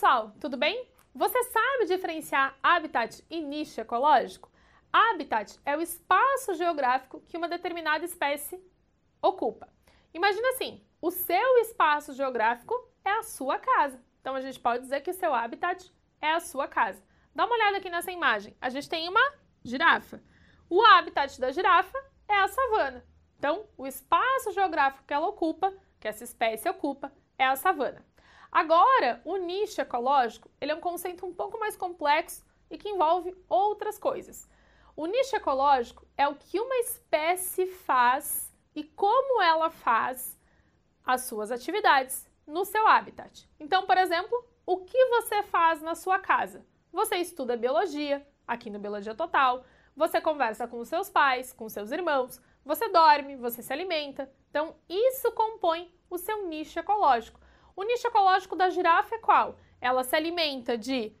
pessoal, tudo bem? Você sabe diferenciar habitat e nicho ecológico? Habitat é o espaço geográfico que uma determinada espécie ocupa. Imagina assim, o seu espaço geográfico é a sua casa. Então a gente pode dizer que o seu habitat é a sua casa. Dá uma olhada aqui nessa imagem. A gente tem uma girafa. O habitat da girafa é a savana. Então, o espaço geográfico que ela ocupa, que essa espécie ocupa, é a savana. Agora, o nicho ecológico, ele é um conceito um pouco mais complexo e que envolve outras coisas. O nicho ecológico é o que uma espécie faz e como ela faz as suas atividades no seu habitat. Então, por exemplo, o que você faz na sua casa? Você estuda biologia, aqui no Biologia Total, você conversa com seus pais, com seus irmãos, você dorme, você se alimenta. Então, isso compõe o seu nicho ecológico. O nicho ecológico da girafa é qual? Ela se alimenta de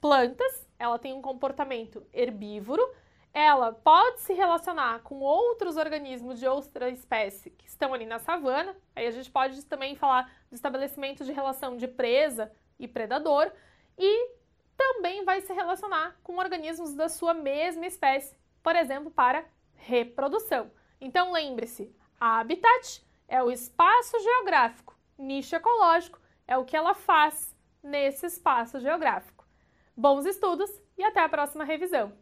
plantas, ela tem um comportamento herbívoro, ela pode se relacionar com outros organismos de outra espécie que estão ali na savana. Aí a gente pode também falar do estabelecimento de relação de presa e predador e também vai se relacionar com organismos da sua mesma espécie, por exemplo, para reprodução. Então lembre-se, habitat é o espaço geográfico, nicho ecológico é o que ela faz nesse espaço geográfico. Bons estudos e até a próxima revisão!